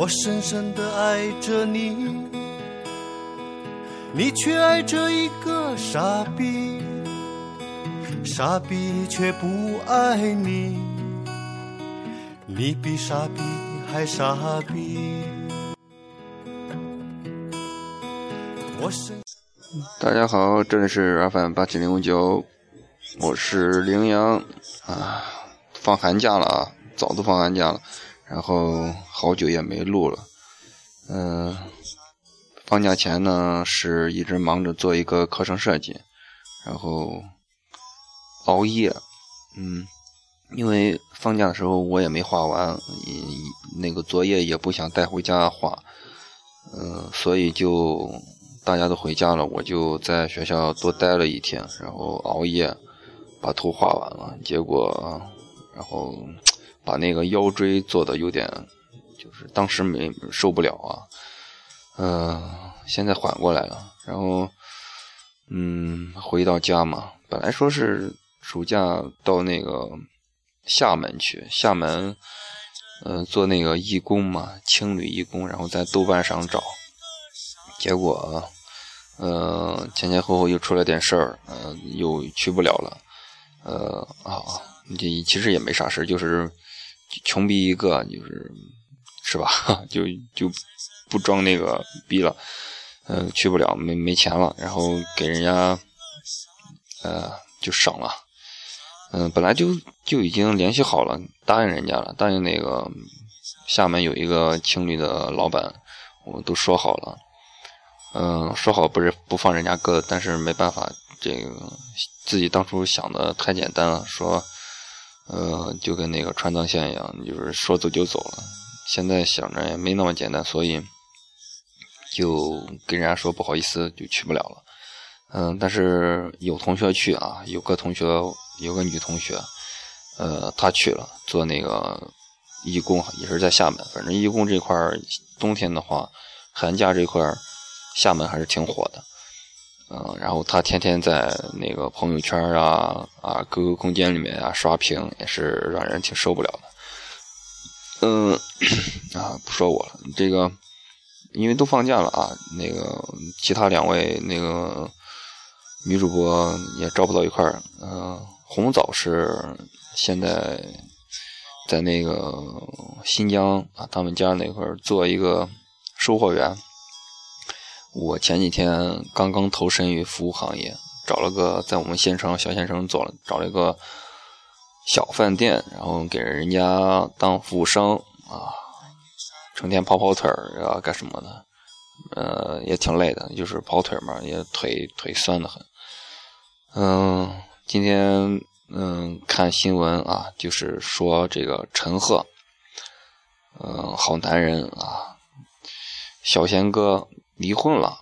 我深深的爱着你，你却爱着一个傻逼，傻逼却不爱你，你比傻逼还傻逼。我深。大家好，这里是 FM 八七零五九，我是羚羊啊，放寒假了啊，早都放寒假了，然后好久也没录了，嗯，放假前呢是一直忙着做一个课程设计，然后熬夜，嗯，因为放假的时候我也没画完，那个作业也不想带回家画，嗯，所以就。大家都回家了，我就在学校多待了一天，然后熬夜把图画完了。结果，然后把那个腰椎做的有点，就是当时没受不了啊。嗯，现在缓过来了。然后，嗯，回到家嘛，本来说是暑假到那个厦门去，厦门，嗯，做那个义工嘛，青旅义工，然后在豆瓣上找。结果，呃，前前后后又出了点事儿，呃，又去不了了，呃啊，这其实也没啥事就是穷逼一个，就是是吧？就就不装那个逼了，呃，去不了，没没钱了，然后给人家，呃，就省了，嗯，本来就就已经联系好了，答应人家了，答应那个厦门有一个青旅的老板，我们都说好了。嗯，说好不是不放人家鸽子，但是没办法，这个自己当初想的太简单了，说，呃，就跟那个川藏线一样，就是说走就走了。现在想着也没那么简单，所以就跟人家说不好意思，就去不了了。嗯，但是有同学去啊，有个同学，有个女同学，呃，她去了做那个义工，也是在厦门。反正义工这块儿，冬天的话，寒假这块儿。厦门还是挺火的，嗯，然后他天天在那个朋友圈啊啊 QQ 空间里面啊刷屏，也是让人挺受不了的。嗯，啊，不说我了，这个因为都放假了啊，那个其他两位那个女主播也招不到一块儿。嗯，红枣是现在在那个新疆啊，他们家那块儿做一个售货员。我前几天刚刚投身于服务行业，找了个在我们县城小县城做了找了一个小饭店，然后给人家当服务生啊，成天跑跑腿儿啊干什么的，呃也挺累的，就是跑腿嘛，也腿腿酸的很。嗯，今天嗯看新闻啊，就是说这个陈赫，嗯好男人啊，小贤哥。离婚了，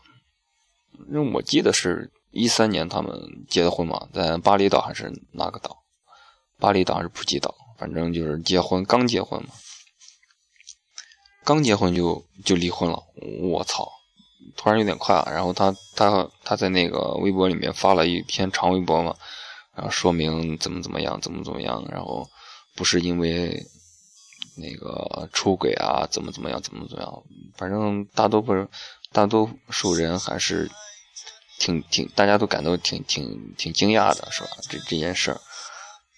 因为我记得是一三年他们结的婚嘛，在巴厘岛还是哪个岛？巴厘岛还是普吉岛？反正就是结婚，刚结婚嘛，刚结婚就就离婚了。我操，突然有点快啊！然后他他他在那个微博里面发了一篇长微博嘛，然后说明怎么怎么样，怎么怎么样，然后不是因为那个出轨啊，怎么怎么样，怎么怎么样，反正大多不是。大多数人还是挺挺，大家都感到挺挺挺惊讶的，是吧？这这件事儿，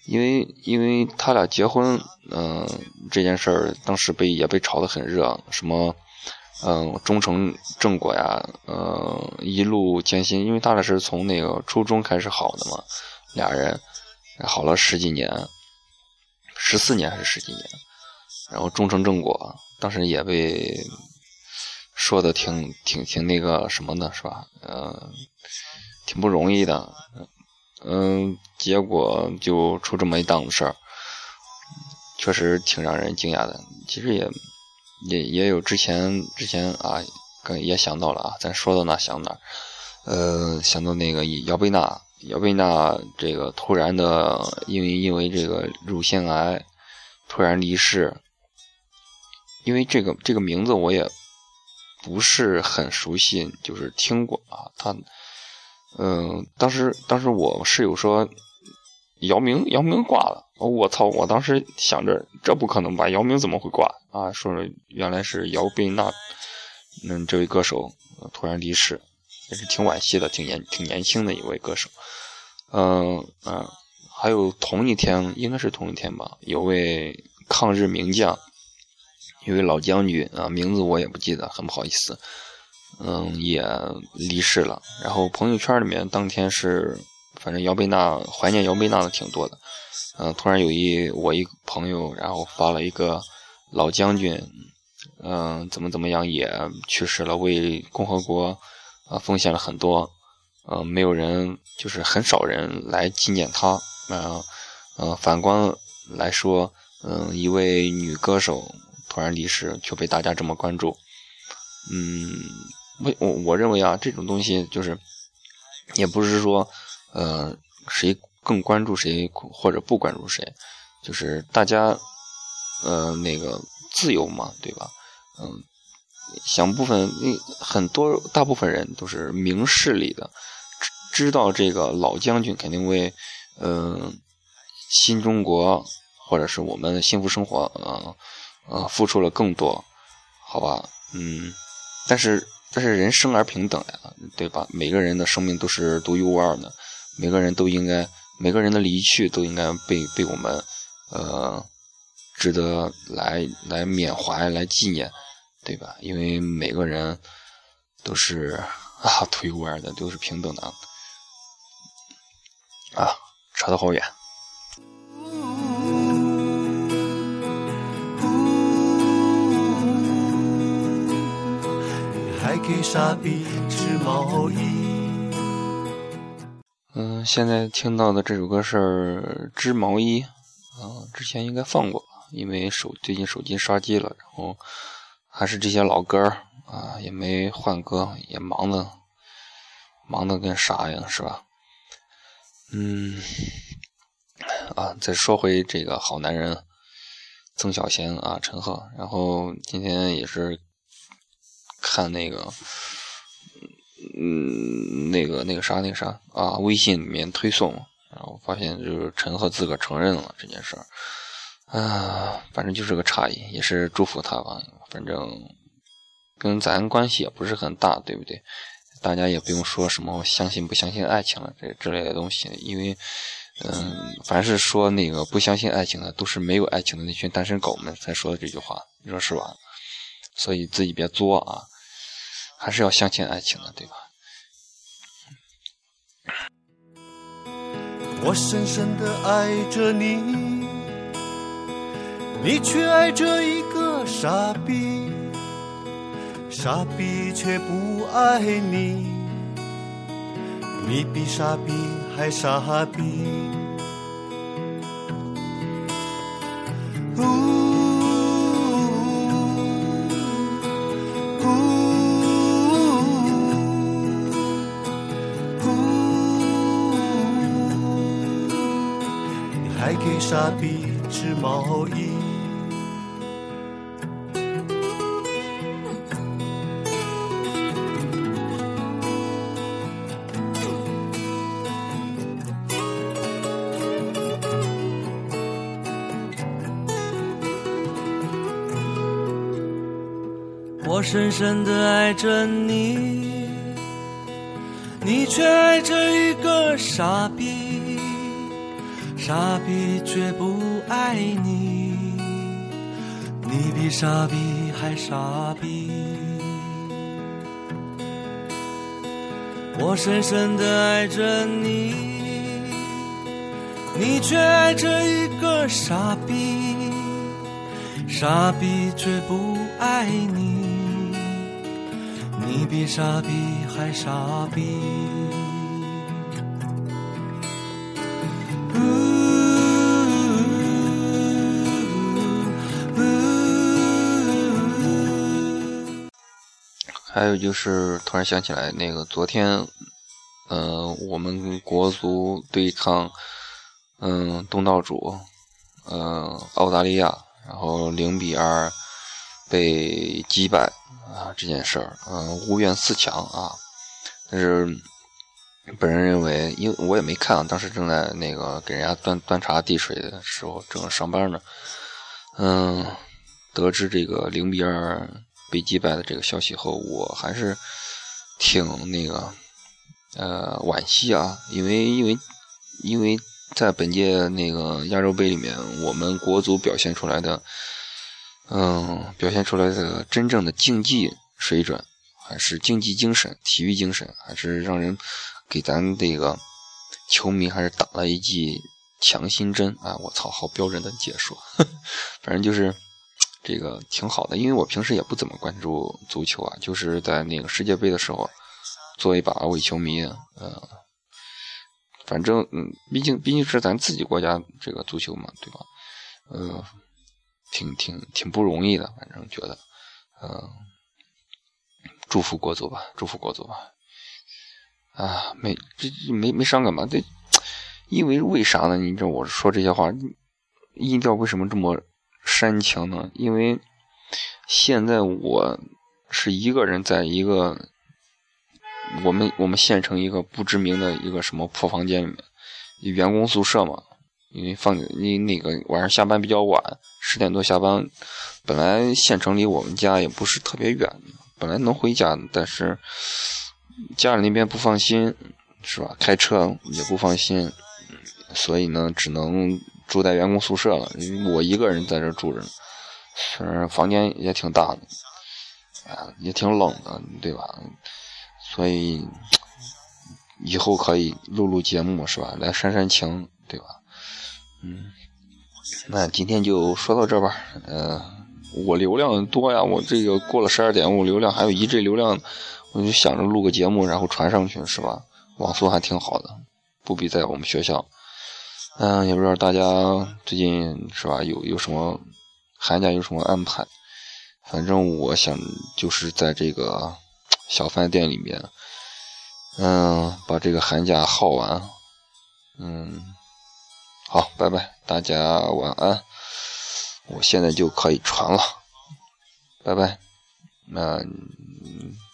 因为因为他俩结婚，嗯，这件事儿当时被也被炒得很热，什么，嗯，终成正果呀，嗯，一路艰辛，因为他俩是从那个初中开始好的嘛，俩人好了十几年，十四年还是十几年，然后终成正果，当时也被。说的挺挺挺那个什么的，是吧？嗯，挺不容易的，嗯，结果就出这么一档子事儿，确实挺让人惊讶的。其实也也也有之前之前啊，也想到了啊，咱说到哪想哪，呃，想到那个姚贝娜，姚贝娜这个突然的因为因为这个乳腺癌突然离世，因为这个这个名字我也。不是很熟悉，就是听过啊。他，嗯，当时当时我室友说，姚明姚明挂了，我操！我当时想着这不可能吧？姚明怎么会挂啊？说原来是姚贝娜，嗯，这位歌手突然离世，也是挺惋惜的，挺年挺年轻的一位歌手。嗯嗯，还有同一天，应该是同一天吧，有位抗日名将，一位老将军啊，名字我也不记得，很不好意思。嗯，也离世了。然后朋友圈里面当天是。反正姚贝娜怀念姚贝娜的挺多的，嗯，突然有一我一朋友，然后发了一个老将军，嗯，怎么怎么样也去世了，为共和国啊奉献了很多，嗯，没有人就是很少人来纪念他，嗯嗯，反观来说，嗯，一位女歌手突然离世却被大家这么关注，嗯，为我我认为啊，这种东西就是也不是说。呃，谁更关注谁或者不关注谁，就是大家，呃，那个自由嘛，对吧？嗯，想部分那很多大部分人都是明事理的，知知道这个老将军肯定为，嗯，新中国或者是我们幸福生活，呃，呃，付出了更多，好吧？嗯，但是但是人生而平等呀，对吧？每个人的生命都是独一无二的。每个人都应该，每个人的离去都应该被被我们，呃，值得来来缅怀、来纪念，对吧？因为每个人都是啊，独一无二的，都是平等的啊，扯得好远。给傻逼织毛衣。嗯，现在听到的这首歌是《织毛衣》，啊，之前应该放过，因为手最近手机刷机了，然后还是这些老歌啊，也没换歌，也忙的忙的跟啥样，是吧？嗯，啊，再说回这个好男人曾小贤啊，陈赫，然后今天也是看那个。嗯，那个那个啥那个啥啊，微信里面推送，然后发现就是陈赫自个承认了这件事儿，啊，反正就是个诧异，也是祝福他吧。反正跟咱关系也不是很大，对不对？大家也不用说什么相信不相信爱情了这之类的东西，因为嗯，凡是说那个不相信爱情的，都是没有爱情的那群单身狗们才说的这句话，你说是吧？所以自己别作啊。还是要相信爱情的，对吧？我深深的爱着你，你却爱着一个傻逼，傻逼却不爱你，你比傻逼还傻逼。傻逼织毛衣。我深深的爱着你，你却爱着一个傻。傻逼却不爱你，你比傻逼还傻逼。我深深的爱着你，你却爱着一个傻逼。傻逼却不爱你，你比傻逼还傻逼。还有就是，突然想起来，那个昨天，嗯，我们国足对抗，嗯，东道主，嗯，澳大利亚，然后零比二被击败啊，这件事儿，嗯，无缘四强啊。但是，本人认为，因为我也没看，当时正在那个给人家端端茶递水的时候，正上班呢。嗯，得知这个零比二被击败的这个消息后，我还是挺那个呃惋惜啊，因为因为因为在本届那个亚洲杯里面，我们国足表现出来的，嗯，表现出来的真正的竞技水准，还是竞技精神、体育精神，还是让人。给咱这个球迷还是打了一剂强心针啊！我操，好标准的解说，反正就是这个挺好的。因为我平时也不怎么关注足球啊，就是在那个世界杯的时候做一把伪球迷，呃，反正嗯，毕竟毕竟是咱自己国家这个足球嘛，对吧？呃，挺挺挺不容易的，反正觉得，嗯，祝福国足吧，祝福国足吧。啊，没这没没伤感吧？这因为为啥呢？你知道我说这些话，音调为什么这么煽情呢？因为现在我是一个人在一个我们我们县城一个不知名的一个什么破房间里面，员工宿舍嘛。因为放你那个晚上下班比较晚，十点多下班，本来县城离我们家也不是特别远，本来能回家，但是。家里那边不放心，是吧？开车也不放心，所以呢，只能住在员工宿舍了。因为我一个人在这住着，虽然房间也挺大的，啊，也挺冷的，对吧？所以以后可以录录节目，是吧？来煽煽情，对吧？嗯，那今天就说到这吧。呃，我流量多呀，我这个过了十二点，我流量还有一 G 流量。我就想着录个节目，然后传上去，是吧？网速还挺好的，不比在我们学校。嗯，也不知道大家最近是吧？有有什么寒假有什么安排？反正我想就是在这个小饭店里面，嗯，把这个寒假耗完。嗯，好，拜拜，大家晚安。我现在就可以传了，拜拜。那。我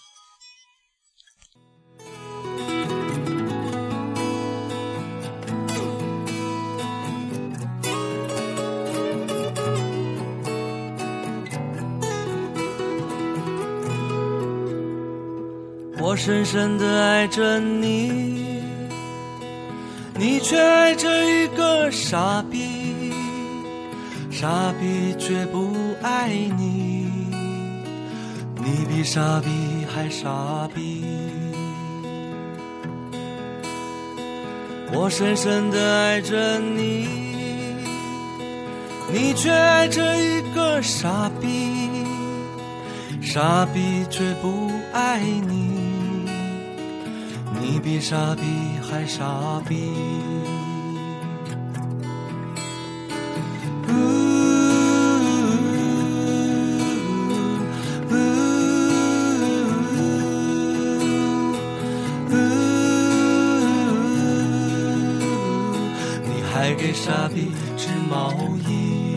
深深的爱着你，你却爱着一个傻逼，傻逼却不爱你，你比傻逼还傻逼。我深深的爱着你，你却爱着一个傻逼，傻逼却不爱你。你比傻逼还傻逼。呜呜呜，你还给傻逼织毛衣。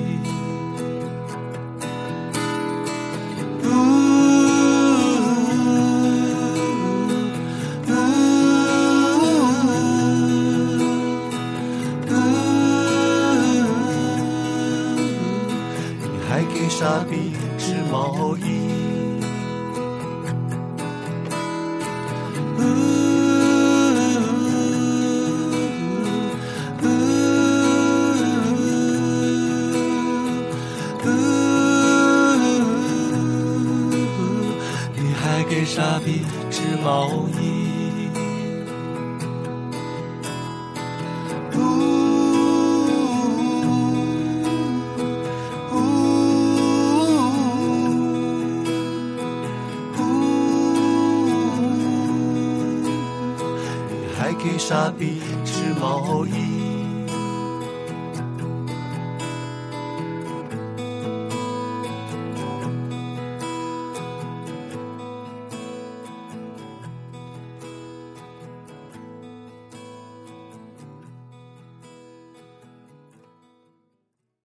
给傻逼织毛衣。